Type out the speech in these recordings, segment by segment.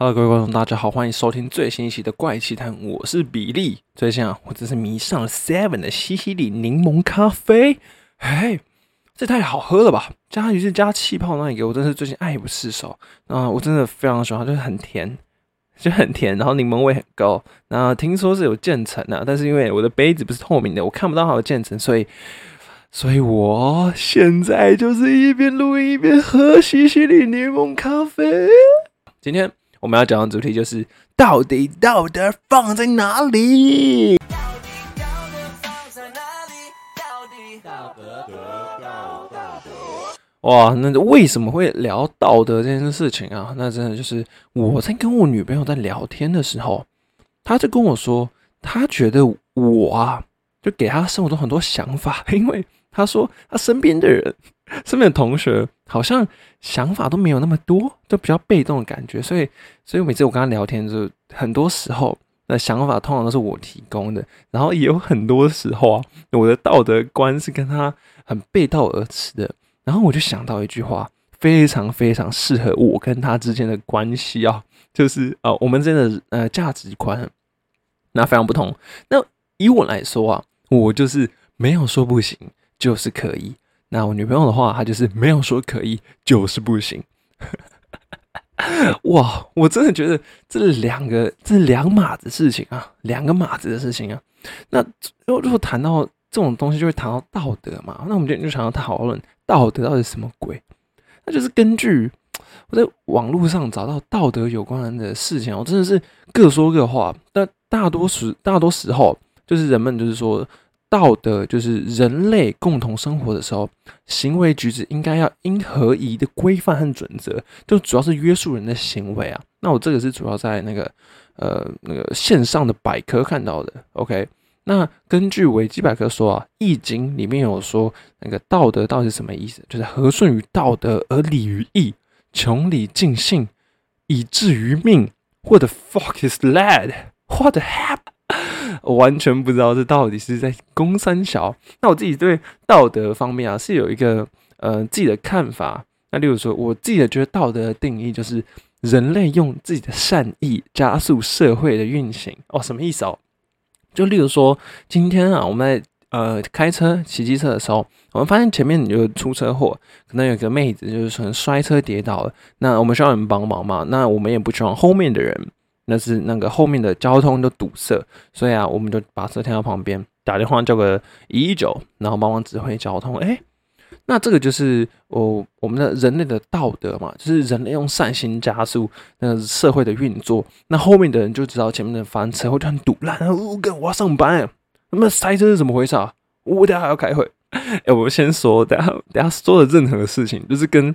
Hello，各位观众，大家好，欢迎收听最新一期的《怪奇谈》，我是比利。最近啊，我真是迷上了 Seven 的西西里柠檬咖啡，哎，这太好喝了吧！加于是加气泡那一个，我真是最近爱不释手啊！我真的非常喜欢，就是很甜，就很甜，然后柠檬味很高。那听说是有渐层的，但是因为我的杯子不是透明的，我看不到它有渐层，所以，所以我现在就是一边录音一边喝西西里柠檬咖啡。今天。我们要讲的主题就是，到底道德放在哪里？道德？道德道德哇，那为什么会聊道德这件事情啊？那真的就是我在跟我女朋友在聊天的时候，她就跟我说，她觉得我啊，就给她生活中很多想法，因为她说她身边的人。身边的同学好像想法都没有那么多，就比较被动的感觉，所以，所以每次我跟他聊天，就很多时候那想法通常都是我提供的，然后也有很多时候啊，我的道德观是跟他很背道而驰的，然后我就想到一句话，非常非常适合我跟他之间的关系啊，就是呃，我们真的呃价值观那非常不同。那以我来说啊，我就是没有说不行，就是可以。那我女朋友的话，她就是没有说可以，就是不行。哇，我真的觉得这两个这两码子事情啊，两个码子的事情啊。那如果谈到这种东西，就会谈到道德嘛。那我们今天就想要讨论道德到底什么鬼？那就是根据我在网络上找到道德有关的事情，我真的是各说各话。但大多时大多时候，就是人们就是说。道德就是人类共同生活的时候，行为举止应该要因合宜的规范和准则，就主要是约束人的行为啊。那我这个是主要在那个呃那个线上的百科看到的。OK，那根据维基百科说啊，《易经》里面有说那个道德到底什么意思？就是和顺于道德而礼于义，穷理尽性以至于命。What the fuck is that？What the hell？我完全不知道这到底是在攻三小。那我自己对道德方面啊，是有一个呃自己的看法。那例如说，我自己的觉得道德的定义就是人类用自己的善意加速社会的运行。哦，什么意思哦？就例如说，今天啊，我们在呃开车、骑机车的时候，我们发现前面有出车祸，可能有个妹子就是可能摔车跌倒了。那我们需要人帮忙嘛？那我们也不希望后面的人。那是那个后面的交通都堵塞，所以啊，我们就把车停到旁边，打电话叫个一一九，然后帮忙指挥交通。哎，那这个就是我我们的人类的道德嘛，就是人类用善心加速那个社会的运作。那后面的人就知道前面的翻车或者很堵烂啊，我跟我要上班，那么塞车是怎么回事啊？我等下还要开会。哎，我先说，等下等下说的任何事情，就是跟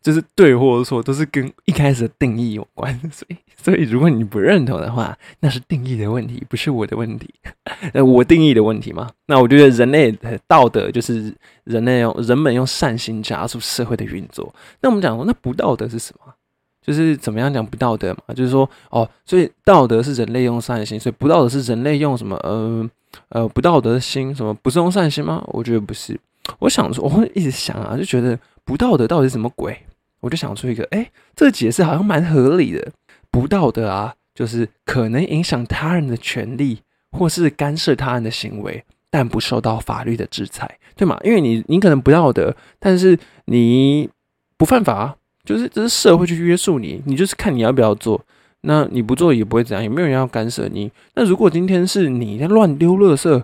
就是对或者错，都是跟一开始的定义有关。所以，所以如果你不认同的话，那是定义的问题，不是我的问题。呃，我定义的问题嘛。那我觉得人类的道德就是人类用人们用善心加速社会的运作。那我们讲说，那不道德是什么？就是怎么样讲不道德嘛？就是说，哦，所以道德是人类用善心，所以不道德是人类用什么？呃。呃，不道德的心，什么不是用善心吗？我觉得不是。我想说，我会一直想啊，就觉得不道德到底是什么鬼？我就想出一个，哎，这个解释好像蛮合理的。不道德啊，就是可能影响他人的权利，或是干涉他人的行为，但不受到法律的制裁，对吗？因为你，你可能不道德，但是你不犯法，就是这是社会去约束你，你就是看你要不要做。那你不做也不会怎样，也没有人要干涉你。那如果今天是你在乱丢垃圾，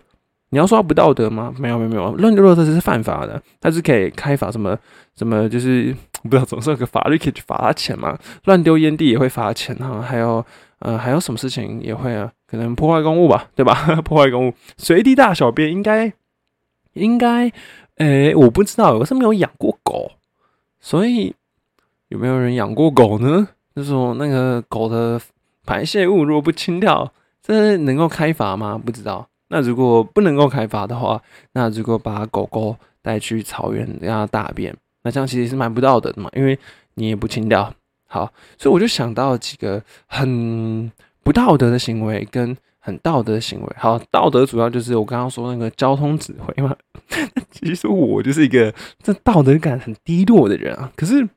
你要说不道德吗？没有没有没有，乱丢垃圾这是犯法的，它是可以开罚什么什么，就是 不知道总是有个法律可以去罚他钱嘛。乱丢烟蒂也会罚钱哈，还有呃还有什么事情也会啊？可能破坏公物吧，对吧？破坏公物，随地大小便应该应该，诶，我不知道，我是没有养过狗，所以有没有人养过狗呢？就是说，那个狗的排泄物如果不清掉，这能够开罚吗？不知道。那如果不能够开罚的话，那如果把狗狗带去草原让它大便，那这样其实是蛮不道德的嘛，因为你也不清掉。好，所以我就想到几个很不道德的行为跟很道德的行为。好，道德主要就是我刚刚说那个交通指挥嘛。其实我就是一个这道德感很低落的人啊，可是。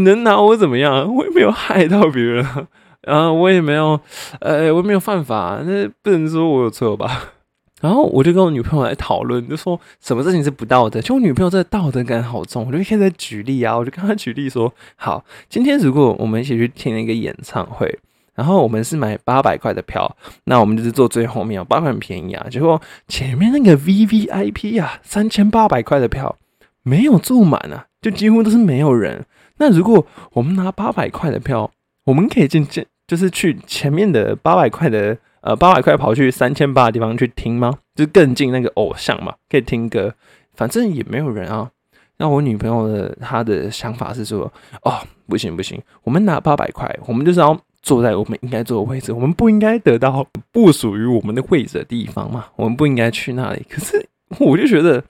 能拿我怎么样？我也没有害到别人，然后我也没有，呃，我也没有犯法，那不能说我有错吧？然后我就跟我女朋友来讨论，就说什么事情是不道德？就我女朋友这道德感好重，我就开始举例啊，我就跟她举例说，好，今天如果我们一起去听一个演唱会，然后我们是买八百块的票，那我们就是坐最后面，八百很便宜啊，结果前面那个 V V I P 啊，三千八百块的票没有坐满啊，就几乎都是没有人。那如果我们拿八百块的票，我们可以进进，就是去前面的八百块的。呃，八百块跑去三千八的地方去听吗？就更近那个偶像嘛，可以听歌，反正也没有人啊。那我女朋友的她的想法是说，哦，不行不行，我们拿八百块，我们就是要坐在我们应该坐的位置，我们不应该得到不属于我们的位置的地方嘛，我们不应该去那里。可是我就觉得。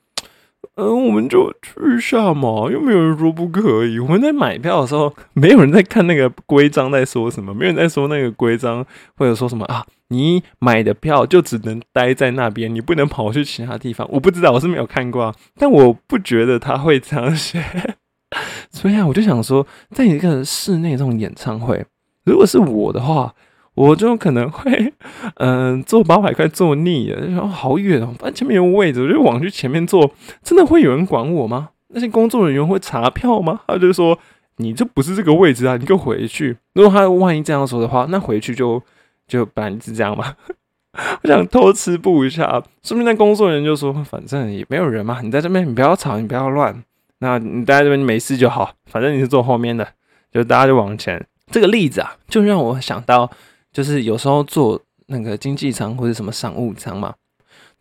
嗯，我们就去一下嘛，又没有人说不可以。我们在买票的时候，没有人在看那个规章在说什么，没有人在说那个规章，或者说什么啊，你买的票就只能待在那边，你不能跑去其他地方。我不知道，我是没有看过，但我不觉得他会这样写。所以啊，我就想说，在一个室内这种演唱会，如果是我的话。我就可能会，嗯，坐八百块坐腻了，然后好远哦，反正前面有位置，我就往去前面坐。真的会有人管我吗？那些工作人员会查票吗？他就说你这不是这个位置啊，你就回去。如果他万一这样说的话，那回去就就本来是这样嘛。我想偷吃布一下，说明那工作人员就说，反正也没有人嘛，你在这边你不要吵，你不要乱，那你待在这边没事就好，反正你是坐后面的，就大家就往前。这个例子啊，就让我想到。就是有时候坐那个经济舱或者什么商务舱嘛，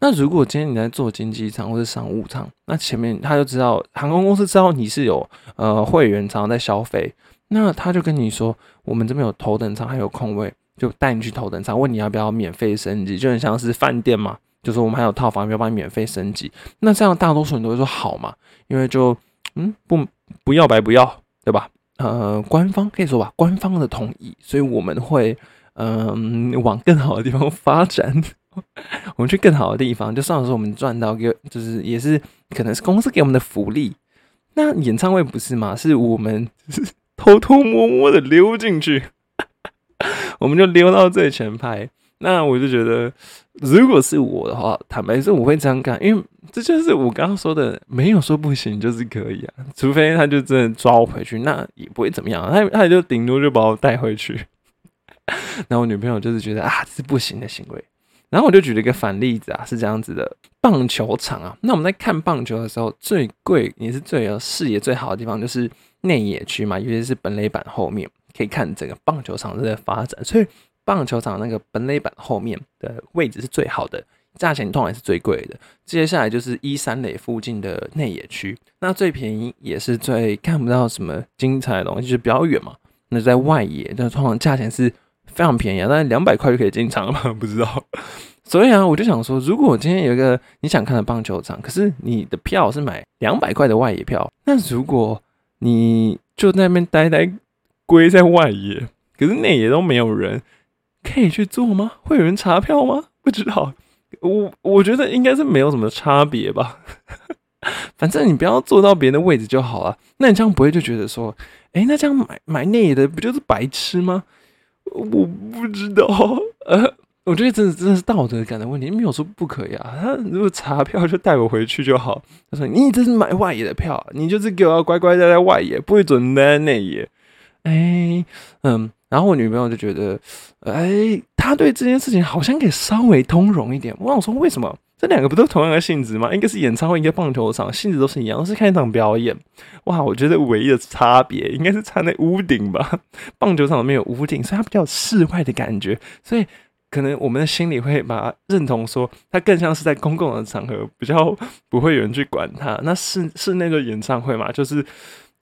那如果今天你在坐经济舱或者商务舱，那前面他就知道航空公司知道你是有呃会员常常在消费，那他就跟你说，我们这边有头等舱还有空位，就带你去头等舱，问你要不要免费升级，就很像是饭店嘛，就说我们还有套房，要不要帮你免费升级？那这样大多数人都会说好嘛，因为就嗯不不要白不要，对吧？呃，官方可以说吧，官方的同意，所以我们会。嗯，往更好的地方发展，我们去更好的地方，就算是我们赚到个，就是也是可能是公司给我们的福利。那演唱会不是吗？是我们偷偷摸摸的溜进去，我们就溜到最前排。那我就觉得，如果是我的话，坦白说我会这样干，因为这就是我刚刚说的，没有说不行，就是可以啊。除非他就真的抓我回去，那也不会怎么样，他他就顶多就把我带回去。然后我女朋友就是觉得啊，这是不行的行为。然后我就举了一个反例子啊，是这样子的：棒球场啊，那我们在看棒球的时候，最贵也是最有视野最好的地方就是内野区嘛，尤其是本垒板后面，可以看整个棒球场都在发展。所以棒球场那个本垒板后面的位置是最好的，价钱通常也是最贵的。接下来就是一三垒附近的内野区，那最便宜也是最看不到什么精彩的东西，就比较远嘛。那在外野，那通常价钱是。非常便宜啊，大概两百块就可以进场了吗？不知道。所以啊，我就想说，如果我今天有一个你想看的棒球场，可是你的票是买两百块的外野票，那如果你就在那边呆呆归在外野，可是内野都没有人，可以去做吗？会有人查票吗？不知道。我我觉得应该是没有什么差别吧。反正你不要坐到别人的位置就好了。那你这样不会就觉得说，哎，那这样买买内野的不就是白痴吗？我不知道，呃，我觉得这真的是道德感的问题，没有说不可以啊。他如果查票就带我回去就好。他说你这是买外野的票，你就是给我乖乖待在外野，不会准待内野。哎，嗯，然后我女朋友就觉得，哎，他对这件事情好像可以稍微通融一点。我想说为什么？这两个不都同样的性质吗？一个是演唱会，一个棒球场，性质都是一样，是看一场表演。哇，我觉得唯一的差别应该是差在屋顶吧。棒球场没有屋顶，所以它比较室外的感觉，所以可能我们的心里会把它认同说，它更像是在公共的场合，比较不会有人去管它。那室室内的演唱会嘛，就是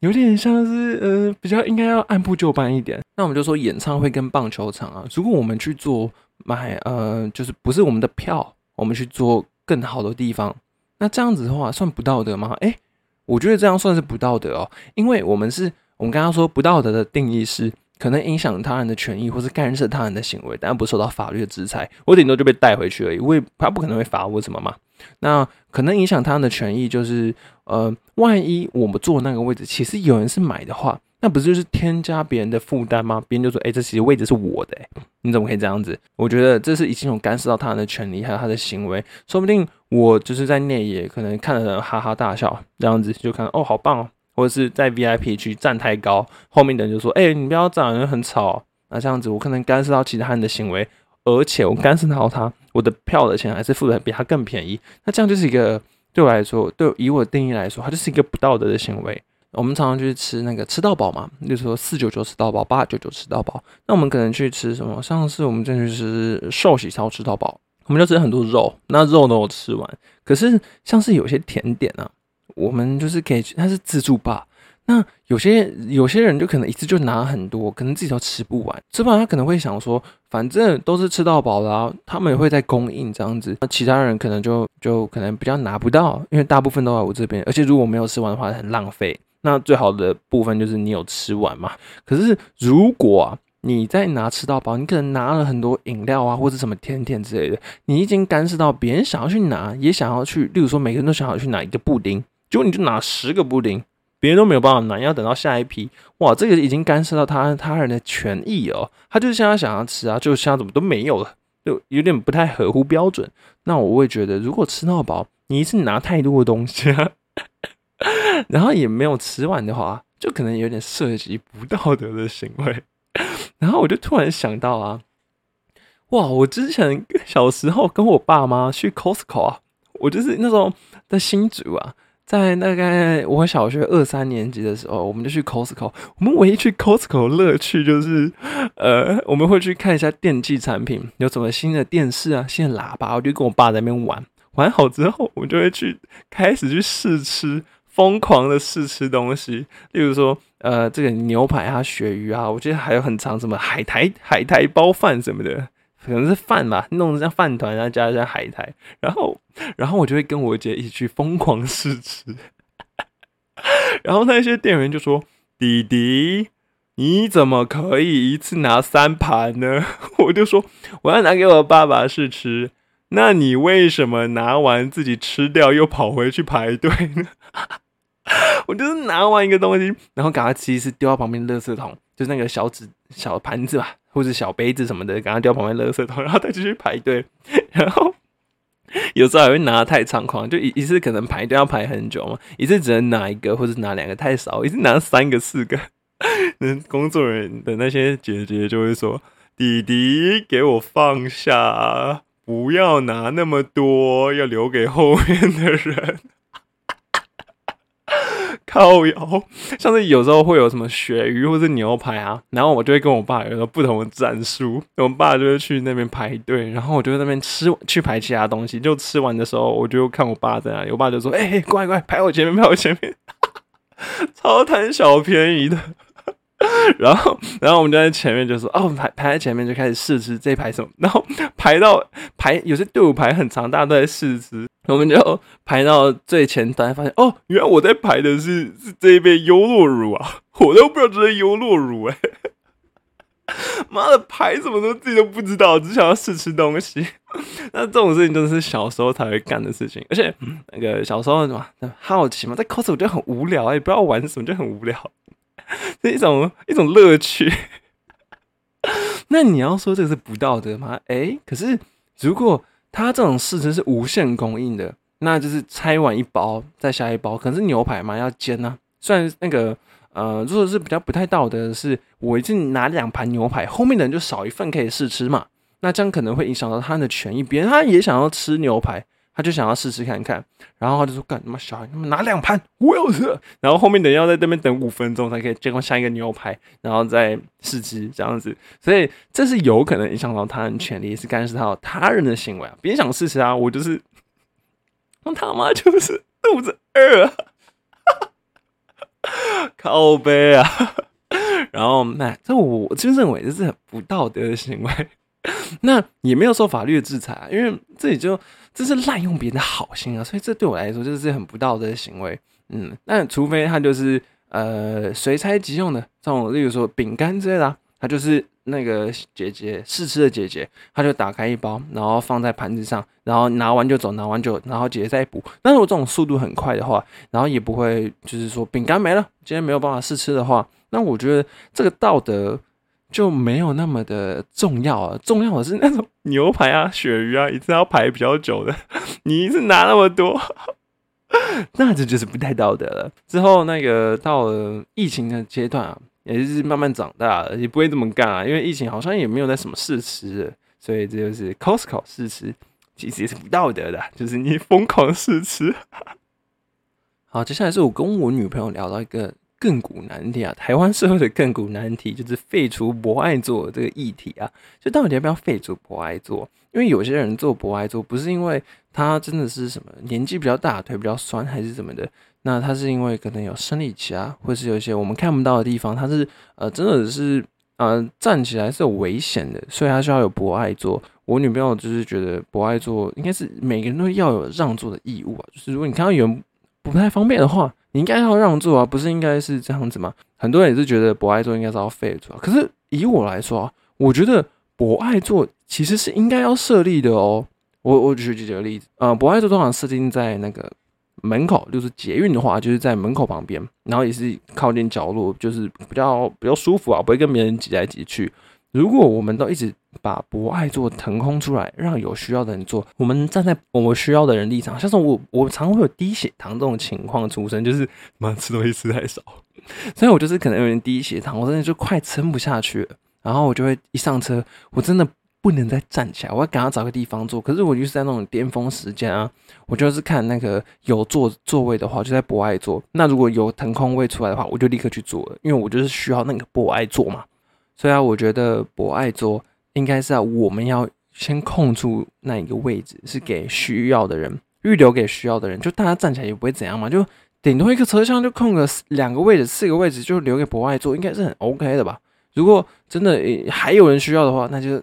有点像是呃，比较应该要按部就班一点。那我们就说演唱会跟棒球场啊，如果我们去做买呃，就是不是我们的票。我们去做更好的地方，那这样子的话算不道德吗？诶，我觉得这样算是不道德哦，因为我们是我们刚刚说不道德的定义是可能影响他人的权益或是干涉他人的行为，但不受到法律的制裁，我顶多就被带回去而已，我他不可能会罚我什么嘛。那可能影响他人的权益就是，呃，万一我们坐那个位置，其实有人是买的话，那不是就是添加别人的负担吗？别人就说，哎，这其实位置是我的，你怎么可以这样子？我觉得这是已经有干涉到他人的权利，还有他的行为。说不定我就是在内野，可能看的人哈哈大笑，这样子就看哦，好棒哦。或者是在 VIP 区站太高，后面的人就说，哎，你不要站，人很吵。那这样子，我可能干涉到其他人的行为，而且我干涉到他，我的票的钱还是付的比他更便宜。那这样就是一个。对我来说，对以我的定义来说，它就是一个不道德的行为。我们常常去吃那个吃到饱嘛，就是说四九九吃到饱，八九九吃到饱。那我们可能去吃什么？上次我们进去吃寿喜烧吃到饱，我们就吃很多肉，那肉都有吃完。可是像是有些甜点啊，我们就是可以，它是自助吧。那有些有些人就可能一次就拿很多，可能自己都吃不完。吃不完他可能会想说，反正都是吃到饱啦，他们也会在供应这样子。那其他人可能就就可能比较拿不到，因为大部分都在我这边。而且如果没有吃完的话，很浪费。那最好的部分就是你有吃完嘛。可是如果，你在拿吃到饱，你可能拿了很多饮料啊，或者什么甜点之类的，你已经干涉到别人想要去拿，也想要去，例如说每个人都想要去拿一个布丁，结果你就拿十个布丁。别人都没有办法拿，要等到下一批。哇，这个已经干涉到他他人的权益哦。他就是现在想要吃啊，就现在怎么都没有了，就有点不太合乎标准。那我会觉得，如果吃到饱，你一次拿太多的东西啊，然后也没有吃完的话，就可能有点涉及不道德的行为。然后我就突然想到啊，哇，我之前小时候跟我爸妈去 Costco 啊，我就是那时候在新竹啊。在大概我小学二三年级的时候，我们就去 Costco。我们唯一去 Costco 乐趣就是，呃，我们会去看一下电器产品，有什么新的电视啊、新的喇叭，我就跟我爸在那边玩。玩好之后，我们就会去开始去试吃，疯狂的试吃东西。例如说，呃，这个牛排啊、鳕鱼啊，我觉得还有很长什么海苔、海苔包饭什么的。可能是饭吧，弄成像饭团，然后加一下海苔，然后，然后我就会跟我姐一起去疯狂试吃，然后那些店员就说：“弟弟，你怎么可以一次拿三盘呢？” 我就说：“我要拿给我爸爸试吃。”那你为什么拿完自己吃掉，又跑回去排队呢？我就是拿完一个东西，然后赶快吃一次，丢到旁边垃圾桶，就是那个小纸小盘子吧。或者小杯子什么的，赶快丢旁边垃圾桶，然后再继续排队。然后有时候还会拿的太猖狂，就一一次可能排队要排很久嘛，一次只能拿一个或者拿两个太少，一次拿三个四个。那工作人员的那些姐姐就会说：“弟弟，给我放下，不要拿那么多，要留给后面的人。”靠摇，像是有时候会有什么鳕鱼或者牛排啊，然后我就会跟我爸有个不同的战术。我爸就会去那边排队，然后我就在那边吃去排其他东西。就吃完的时候，我就看我爸在哪里，我爸就说：“哎，乖乖，排我前面，排我前面。”超贪小便宜的。然后，然后我们就在前面就说：“哦，排排在前面就开始试吃这排什么。”然后排到排有些队伍排很长，大家都在试吃。我们就排到最前端，发现哦，原来我在排的是是这一杯优酪乳啊！我都不知道这是优酪乳哎！妈的，排什么都自己都不知道，只想要试吃东西。那这种事情真的是小时候才会干的事情，而且那个小时候什么好奇嘛，在 cos 我觉得很无聊哎，不知道玩什么就很无聊，是一种一种乐趣。那你要说这个是不道德吗？哎，可是如果。它这种试吃是无限供应的，那就是拆完一包再下一包，可能是牛排嘛要煎啊。虽然那个呃，如果是比较不太道德的是，我已经拿两盘牛排，后面的人就少一份可以试吃嘛，那这样可能会影响到他的权益。别人他也想要吃牛排。他就想要试试看看，然后他就说：“干他妈小孩，你们拿两盘，我要吃。”然后后面等要在那边等五分钟才可以接过下一个牛排，然后再试吃这样子。所以这是有可能影响到他人权利，是干涉到他人的行为啊！别人想试试啊，我就是我他妈就是肚子饿，靠背啊！然后那这我就认为这是很不道德的行为。那也没有受法律的制裁啊，因为这里就这是滥用别人的好心啊，所以这对我来说就是很不道德的行为。嗯，那除非他就是呃随拆即用的这种，例如说饼干之类的，她就是那个姐姐试吃的姐姐，她就打开一包，然后放在盘子上，然后拿完就走，拿完就然后姐姐再补。但是我这种速度很快的话，然后也不会就是说饼干没了，今天没有办法试吃的话，那我觉得这个道德就没有那么的重要啊。重要的是那种牛排啊、鳕鱼啊，一次要排比较久的，你一次拿那么多。那这就是不太道德了。之后那个到了疫情的阶段啊，也就是慢慢长大了，也不会这么干啊。因为疫情好像也没有在什么试吃，所以这就是 Costco 试吃，其实也是不道德的，就是你疯狂试吃。好，接下来是我跟我女朋友聊到一个亘古难题啊，台湾社会的亘古难题就是废除博爱座这个议题啊，就到底要不要废除博爱座？因为有些人做博爱座不是因为。他真的是什么年纪比较大，腿比较酸，还是怎么的？那他是因为可能有生理期啊，或是有一些我们看不到的地方，他是呃，真的是呃，站起来是有危险的，所以他需要有博爱座。我女朋友就是觉得博爱座应该是每个人都要有让座的义务啊，就是如果你看到有人不太方便的话，你应该要让座啊，不是应该是这样子吗？很多人也是觉得博爱座应该是要废除，可是以我来说啊，我觉得博爱座其实是应该要设立的哦。我我举几个例子，呃，博爱座通常设定在那个门口，就是捷运的话，就是在门口旁边，然后也是靠近角落，就是比较比较舒服啊，不会跟别人挤来挤去。如果我们都一直把博爱座腾空出来，让有需要的人坐，我们站在我们需要的人立场，像是我，我常会有低血糖这种情况出生，就是妈吃东西吃太少，所以我就是可能有点低血糖，我真的就快撑不下去了，然后我就会一上车，我真的。不能再站起来，我要赶快找个地方坐。可是我就是在那种巅峰时间啊，我就是看那个有座座位的话，就在博爱座。那如果有腾空位出来的话，我就立刻去坐了，因为我就是需要那个博爱座嘛。所以啊，我觉得博爱座应该是啊，我们要先空出那一个位置，是给需要的人，预留给需要的人。就大家站起来也不会怎样嘛，就顶多一个车厢就空个两个位置、四个位置，就留给博爱座，应该是很 OK 的吧？如果真的还有人需要的话，那就。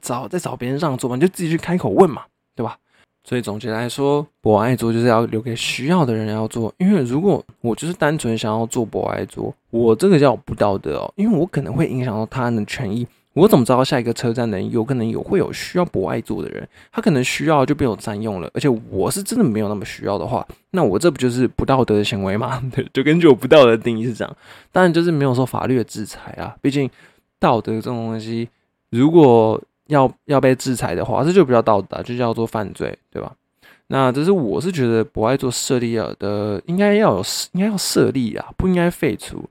找再找别人让座嘛，就自己去开口问嘛，对吧？所以总结来说，博爱座就是要留给需要的人要做。因为如果我就是单纯想要做博爱座，我这个叫不道德哦，因为我可能会影响到他人的权益。我怎么知道下一个车站的人有可能有会有需要博爱座的人？他可能需要就被我占用了，而且我是真的没有那么需要的话，那我这不就是不道德的行为吗？对，就根据我不道德的定义是这样。当然就是没有说法律的制裁啊，毕竟道德这种东西，如果要要被制裁的话，这就比较道德，就叫做犯罪，对吧？那这是我是觉得不爱做设立的，应该要有，应该要设立啊，不应该废除。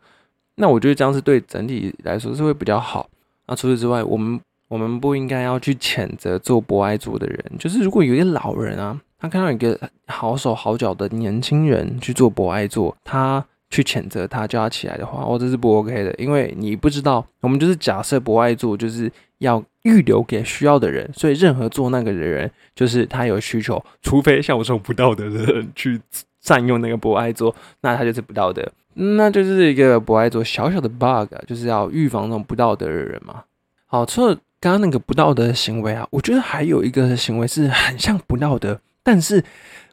那我觉得这样是对整体来说是会比较好。那除此之外，我们我们不应该要去谴责做博爱做的人，就是如果有一些老人啊，他看到一个好手好脚的年轻人去做博爱做，他去谴责他叫他起来的话，哦，这是不 OK 的，因为你不知道，我们就是假设博爱做就是要。预留给需要的人，所以任何做那个的人，就是他有需求，除非像我这种不道德的人去 占用那个博爱座，那他就是不道德，那就是一个博爱座小小的 bug，就是要预防那种不道德的人嘛。好，除了刚刚那个不道德的行为啊，我觉得还有一个行为是很像不道德，但是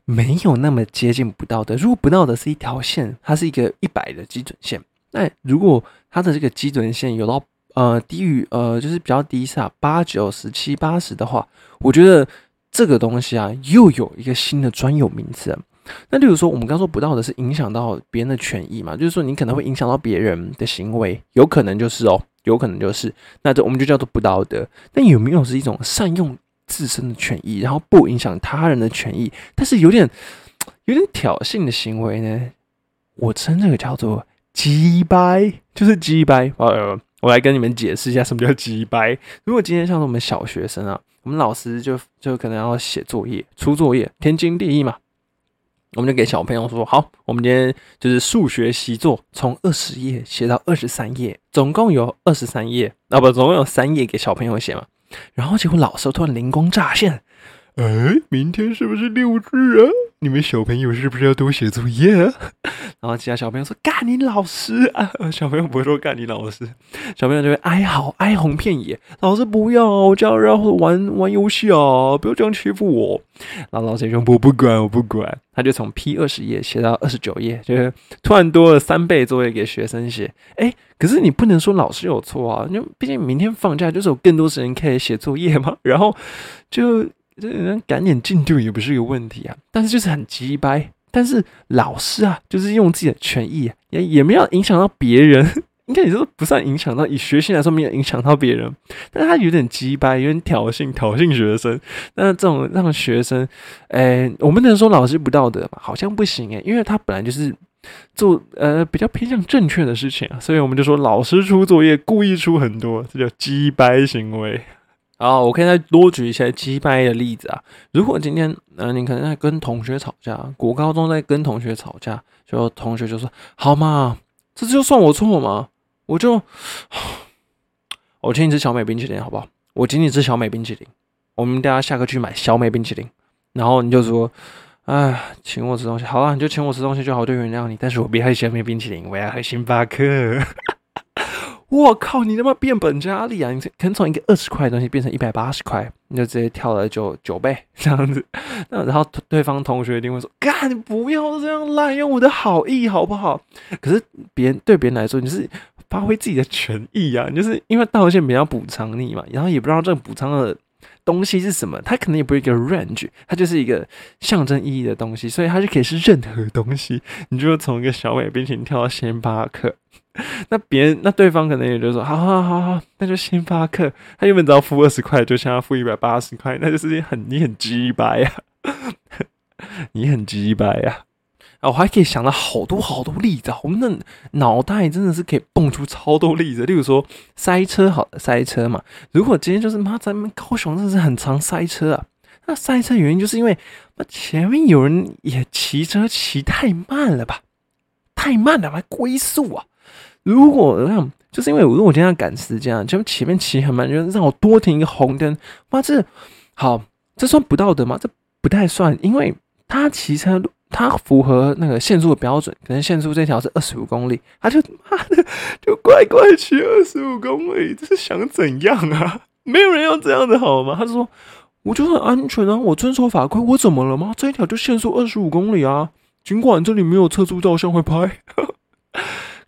没有那么接近不道德。如果不道德是一条线，它是一个一百的基准线，那如果它的这个基准线有到。呃，低于呃，就是比较低下八九十七八十的话，我觉得这个东西啊，又有一个新的专有名词。那例如说，我们刚说不道德是影响到别人的权益嘛，就是说你可能会影响到别人的行为，有可能就是哦，有可能就是，那这我们就叫做不道德。那有没有是一种善用自身的权益，然后不影响他人的权益，但是有点有点挑衅的行为呢？我称这个叫做鸡掰，就是鸡掰。呃。我来跟你们解释一下什么叫鸡掰。如果今天像是我们小学生啊，我们老师就就可能要写作业、出作业，天经地义嘛。我们就给小朋友说：“好，我们今天就是数学习作，从二十页写到二十三页，总共有二十三页啊，不，总共有三页给小朋友写嘛。”然后结果老师突然灵光乍现：“哎，明天是不是六日啊？你们小朋友是不是要多写作业？” 然后其他小朋友说：“干你老师啊！”小朋友不会说“干你老师”，小朋友就会哀嚎、哀鸿遍野。老师不要，我叫然后玩玩游戏啊！不要这样欺负我。然后老师说：“我不管，我不管。”他就从 P 二十页写到二十九页，就是突然多了三倍作业给学生写。哎，可是你不能说老师有错啊，因为毕竟明天放假就是有更多时间可以写作业嘛。然后就这人赶点进度也不是一个问题啊，但是就是很急掰。但是老师啊，就是用自己的权益，也也没有影响到别人，应该也是不算影响到，以学习来说没有影响到别人，但是他有点鸡掰，有点挑衅，挑衅学生。那这种让学生，哎，我们能说老师不道德吧？好像不行诶，因为他本来就是做呃比较偏向正确的事情啊，所以我们就说老师出作业故意出很多，这叫鸡掰行为。好，我可以再多举一些击败的例子啊。如果今天，呃，你可能在跟同学吵架，国高中在跟同学吵架，就同学就说：“好嘛，这就算我错嘛，我就 我请你吃小美冰淇淋，好不好？我请你吃小美冰淇淋，我们大家下课去买小美冰淇淋。然后你就说：哎，请我吃东西，好啊，你就请我吃东西就好，就原谅你。但是我不要小美冰淇淋，我要喝星巴克。”我靠！你他妈变本加厉啊！你可能从一个二十块的东西变成一百八十块，你就直接跳了九九倍这样子。那然后对方同学一定会说：“干，你不要这样滥用我的好意好不好？”可是别人对别人来说，你是发挥自己的权益啊，你就是因为道歉别人要补偿你嘛，然后也不知道这个补偿的东西是什么，它可能也不是一个 range，它就是一个象征意义的东西，所以它就可以是任何东西。你就从一个小美冰淇淋跳到星巴克。那别人那对方可能也就说，好好好好，那就星巴克。他原本只要付二十块，就想要付一百八十块，那就是很你很鸡掰呀，你很鸡掰呀。啊，我还可以想到好多好多例子，我们的脑袋真的是可以蹦出超多例子。例如说塞车，好塞车嘛。如果今天就是妈，咱们高雄真的是很常塞车啊。那塞车原因就是因为那前面有人也骑车骑太慢了吧，太慢了，还龟速啊。如果让，就是因为我如果今天要赶时间，就前面骑很慢，就让我多停一个红灯，妈，这好，这算不道德吗？这不太算，因为他骑车，他符合那个限速的标准，可能限速这条是二十五公里，他就妈的就乖乖骑二十五公里，这是想怎样啊？没有人要这样的好吗？他说，我就很安全啊，我遵守法规，我怎么了吗？这一条就限速二十五公里啊，尽管这里没有测速照相会拍。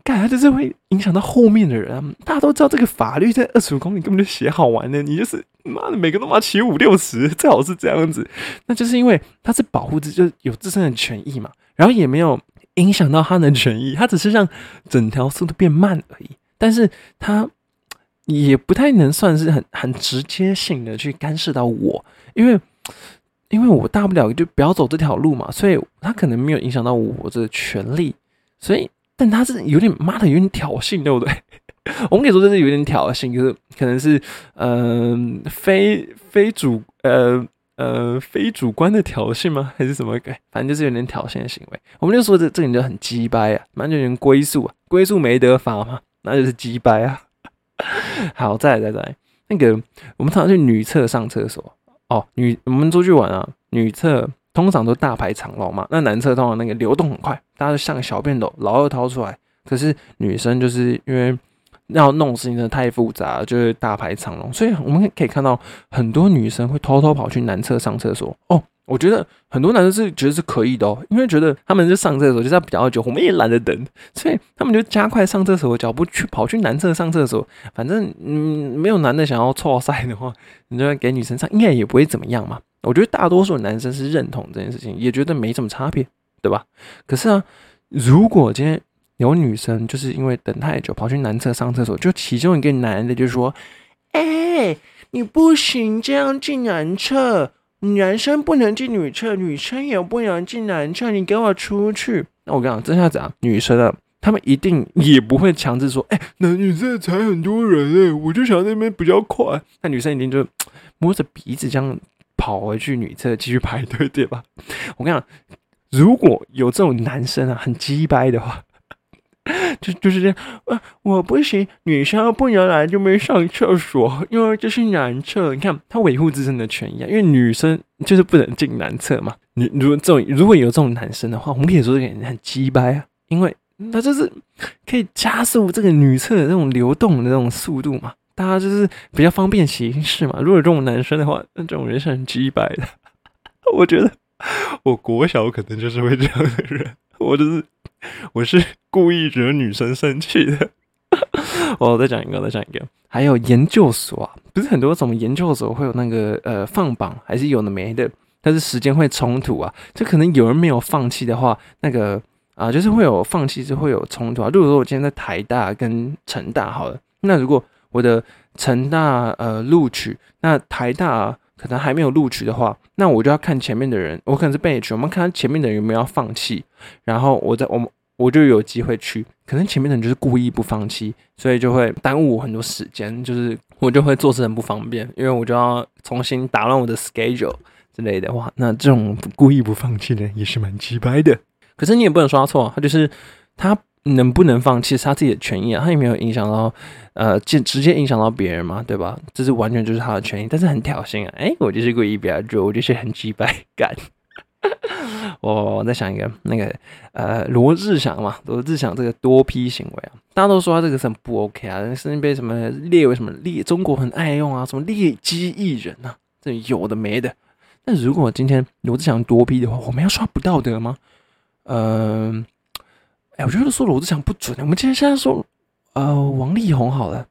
感觉就是会影响到后面的人！大家都知道这个法律在二十五公里根本就写好玩的，你就是妈的每个都妈骑五六十，最好是这样子。那就是因为他是保护自就有自身的权益嘛，然后也没有影响到他的权益，他只是让整条速度变慢而已。但是他也不太能算是很很直接性的去干涉到我，因为因为我大不了就不要走这条路嘛，所以他可能没有影响到我这个权利，所以。但他是有点妈的，有点挑衅，对不对？我们可以说这是有点挑衅，就是可能是嗯非非主呃呃非主观的挑衅吗？还是什么？反正就是有点挑衅的行为。我们就说这这人就很鸡掰啊，完全归宿啊，归宿没得法嘛，那就是鸡掰啊。好，再来再来，那个我们常常去女厕上厕所哦，女我们出去玩啊，女厕。通常都大排长龙嘛，那男厕通常那个流动很快，大家都像小便斗，老二掏出来。可是女生就是因为要弄事情的太复杂，就是大排长龙，所以我们可以看到很多女生会偷偷跑去男厕上厕所。哦，我觉得很多男生是觉得是可以的哦，因为觉得他们就上厕所就是比较久，我们也懒得等，所以他们就加快上厕所的脚步去跑去男厕上厕所。反正嗯，没有男的想要错塞的话，你就给女生上，应该也不会怎么样嘛。我觉得大多数男生是认同这件事情，也觉得没什么差别，对吧？可是啊，如果今天有女生就是因为等太久跑去男厕上厕所，就其中一个男的就说：“哎，你不行这样进男厕，男生不能进女厕，女生也不能进男厕，你给我出去。”那我跟你讲，这下子啊，女生啊，他们一定也不会强制说：“哎，男女厕才很多人哎，我就想那边比较快。”那女生一定就摸着鼻子这样。跑回去女厕继续排队，对吧？我跟你讲，如果有这种男生啊，很鸡掰的话，就就是这样，呃，我不行，女生不能来就没上厕所，因为这是男厕。你看他维护自身的权益啊，因为女生就是不能进男厕嘛。你如果这种如果有这种男生的话，我们可以说这个人很鸡掰啊，因为他就是可以加速这个女厕的这种流动的这种速度嘛，大家就是比较方便行事嘛。如果这种男生的话，那这种人是很鸡掰的。我觉得 我国小可能就是会这样的人，我就是。我是故意惹女生生气的。我 再讲一个，再讲一个。还有研究所啊，不是很多什么研究所会有那个呃放榜，还是有的没的，但是时间会冲突啊。就可能有人没有放弃的话，那个啊，就是会有放弃，就会有冲突啊。如果说我今天在台大跟成大好了，那如果我的成大呃录取，那台大可能还没有录取的话，那我就要看前面的人，我可能是被取，我们看前面的人有没有要放弃。然后我在我们我就有机会去，可能前面的人就是故意不放弃，所以就会耽误我很多时间，就是我就会做事很不方便，因为我就要重新打乱我的 schedule 之类的。哇，那这种故意不放弃的也是蛮鸡掰的。可是你也不能说他错，他就是他能不能放弃是他自己的权益啊，他也没有影响到呃直直接影响到别人嘛，对吧？这是完全就是他的权益，但是很挑衅啊！哎，我就是故意不要做，我就是很鸡掰感。我 我在想一个那个呃罗志祥嘛，罗志祥这个多批行为啊，大家都说他这个是很不 OK 啊，甚至被什么列为什么劣中国很爱用啊，什么劣迹艺人啊，这有的没的。那如果今天罗志祥多批的话，我们要说不道德吗？嗯，哎，我觉得说罗志祥不准。我们今天现在说呃王力宏好了，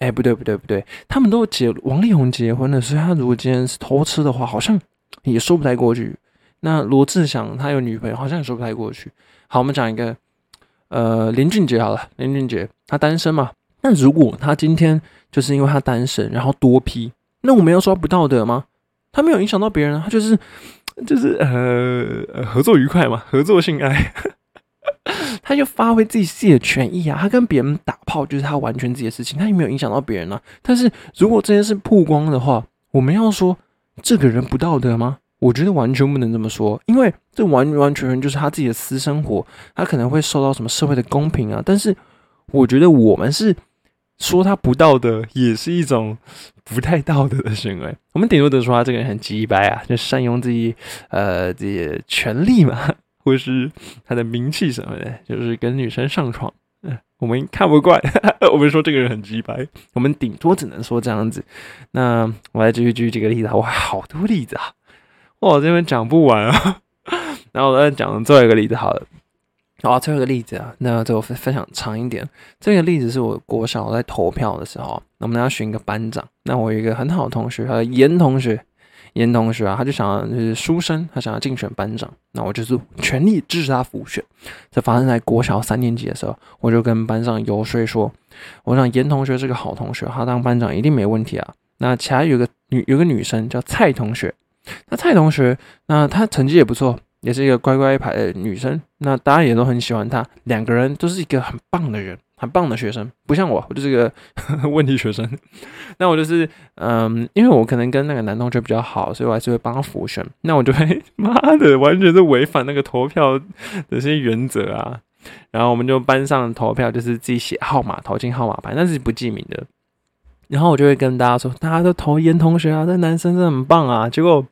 哎，不对不对不对，他们都结王力宏结婚了，所以他如果今天是偷吃的话，好像。也说不太过去。那罗志祥他有女朋友，好像也说不太过去。好，我们讲一个，呃，林俊杰好了，林俊杰他单身嘛。那如果他今天就是因为他单身，然后多批，那我们要说不道德吗？他没有影响到别人，他就是就是呃合作愉快嘛，合作性爱，他就发挥自己自己的权益啊。他跟别人打炮就是他完全自己的事情，他也没有影响到别人啊。但是如果这件事曝光的话，我们要说。这个人不道德吗？我觉得完全不能这么说，因为这完完全全就是他自己的私生活，他可能会受到什么社会的公平啊。但是我觉得我们是说他不道德，也是一种不太道德的行为。我们顶多得说他这个人很鸡掰啊，就善用自己呃这些权利嘛，或是他的名气什么的，就是跟女生上床。嗯，我们看不惯，我们说这个人很直白，我们顶多只能说这样子。那我来继续举几个例子啊，哇，好多例子啊，哇，这边讲不完啊。然后我再讲最后一个例子好了，好，最后一个例子啊，那最后分分享长一点。这个例子是我国小在投票的时候，我们要选一个班长，那我有一个很好的同学，他的严同学。严同学啊，他就想要就是书生，他想要竞选班长，那我就是全力支持他复选。这发生在国小三年级的时候，我就跟班上游说说，我想严同学是个好同学，他当班长一定没问题啊。那其他有个女有个女生叫蔡同学，那蔡同学那她成绩也不错，也是一个乖乖牌的女生，那大家也都很喜欢她，两个人都是一个很棒的人。很棒的学生，不像我，我就是个 问题学生。那我就是，嗯，因为我可能跟那个男同学比较好，所以我还是会帮他辅选。那我就会，妈的，完全是违反那个投票的这些原则啊。然后我们就班上投票，就是自己写号码，投进号码牌，那是不记名的。然后我就会跟大家说，大家都投严同学啊，这男生真的很棒啊。结果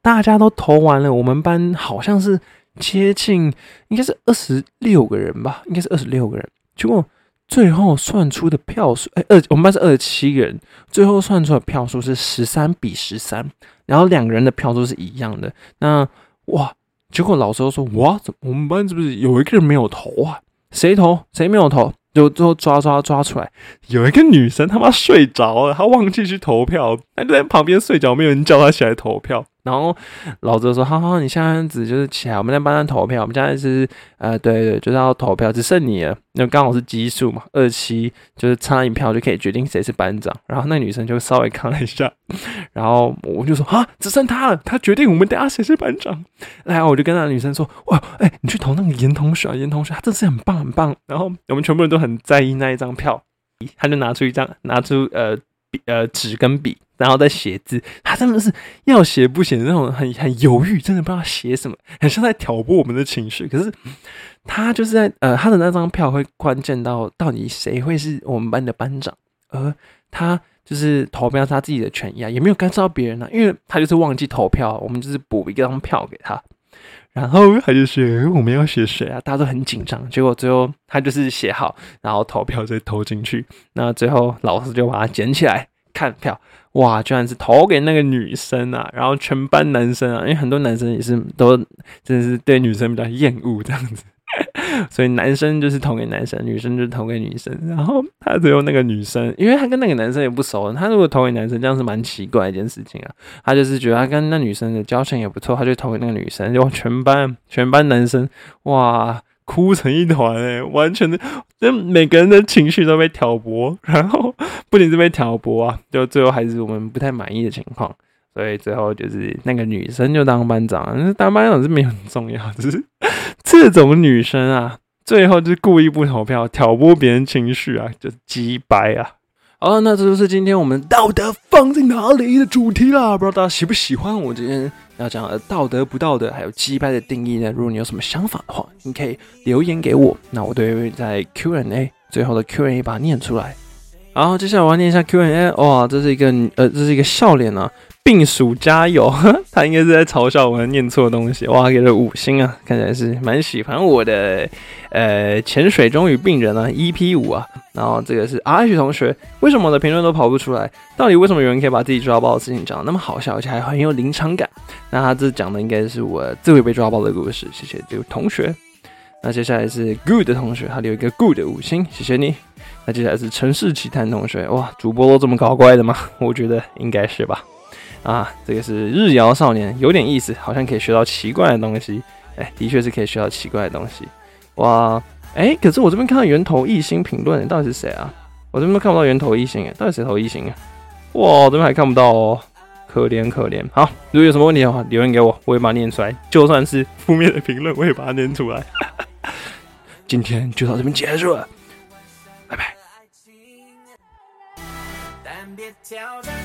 大家都投完了，我们班好像是接近，应该是二十六个人吧，应该是二十六个人。结果。最后算出的票数，哎，二我们班是二十七个人，最后算出的票数是十三比十三，然后两个人的票数是一样的。那哇，结果老师说，哇，怎么我们班是不是有一个人没有投啊？谁投？谁没有投？就最后抓抓抓出来，有一个女生他妈睡着了，她忘记去投票，她就在旁边睡着，没有人叫她起来投票。然后老周说：“好好，你现在子就是起来，我们在班上投票。我们现在是呃，对对，就是要投票，只剩你了。那刚好是奇数嘛，二七就是差一票就可以决定谁是班长。然后那女生就稍微看了一下，然后我就说啊，只剩他了，他决定我们等下谁是班长。然后我就跟那女生说：哇，哎，你去投那个严同学，严同学他真是很棒很棒。然后我们全部人都很在意那一张票，他就拿出一张，拿出呃笔呃纸跟笔。”然后再写字，他真的是要写不写的那种，很很犹豫，真的不知道写什么，很像在挑拨我们的情绪。可是他就是在呃，他的那张票会关键到到底谁会是我们班的班长，而他就是投票他自己的权益啊，也没有干涉到别人啊，因为他就是忘记投票，我们就是补一张票给他。然后他就写我们要写谁啊？大家都很紧张。结果最后他就是写好，然后投票再投进去。那最后老师就把它捡起来看票，哇，居然是投给那个女生啊！然后全班男生啊，因为很多男生也是都真的是对女生比较厌恶这样子。所以男生就是投给男生，女生就投给女生。然后他最后那个女生，因为他跟那个男生也不熟，他如果投给男生，这样是蛮奇怪一件事情啊。他就是觉得他跟那女生的交情也不错，他就投给那个女生。就全班全班男生哇，哭成一团哎，完全的，就每个人的情绪都被挑拨，然后不仅是被挑拨啊，就最后还是我们不太满意的情况。所以最后就是那个女生就当班长，当班长是没很重要，只是。这种女生啊，最后就是故意不投票，挑拨别人情绪啊，就鸡掰啊！好，那这就是今天我们道德放在哪里的主题啦。不知道大家喜不喜欢我今天要讲的道德不道德，还有击败的定义呢？如果你有什么想法的话，你可以留言给我，那我都会在 Q&A 最后的 Q&A 把它念出来。然后，接下来我要念一下 Q N A，。哇，这是一个呃，这是一个笑脸啊。病鼠加油！他应该是在嘲笑我念错东西。哇，给了五星啊，看起来是蛮喜欢我的。呃，潜水中与病人啊，EP 五啊。然后这个是 R 同学，为什么我的评论都跑不出来？到底为什么有人可以把自己抓包的事情讲的那么好笑，而且还很有临场感？那他这讲的应该是我最会被抓包的故事。谢谢这位同学。那接下来是 Good 同学，他留一个 Good 五星，谢谢你。那接下来是城市奇谈同学，哇，主播都这么搞怪的吗？我觉得应该是吧。啊，这个是日谣少年，有点意思，好像可以学到奇怪的东西。哎，的确是可以学到奇怪的东西。哇，哎，可是我这边看到源头一星评论，到底是谁啊？我这边看不到源头一星，哎，到底谁投一星啊？哇，这边还看不到哦，可怜可怜。好，如果有什么问题的话，留言给我，我会把它念出来。就算是负面的评论，我也把它念出来。今天就到这边结束了，爱情，但别挑战。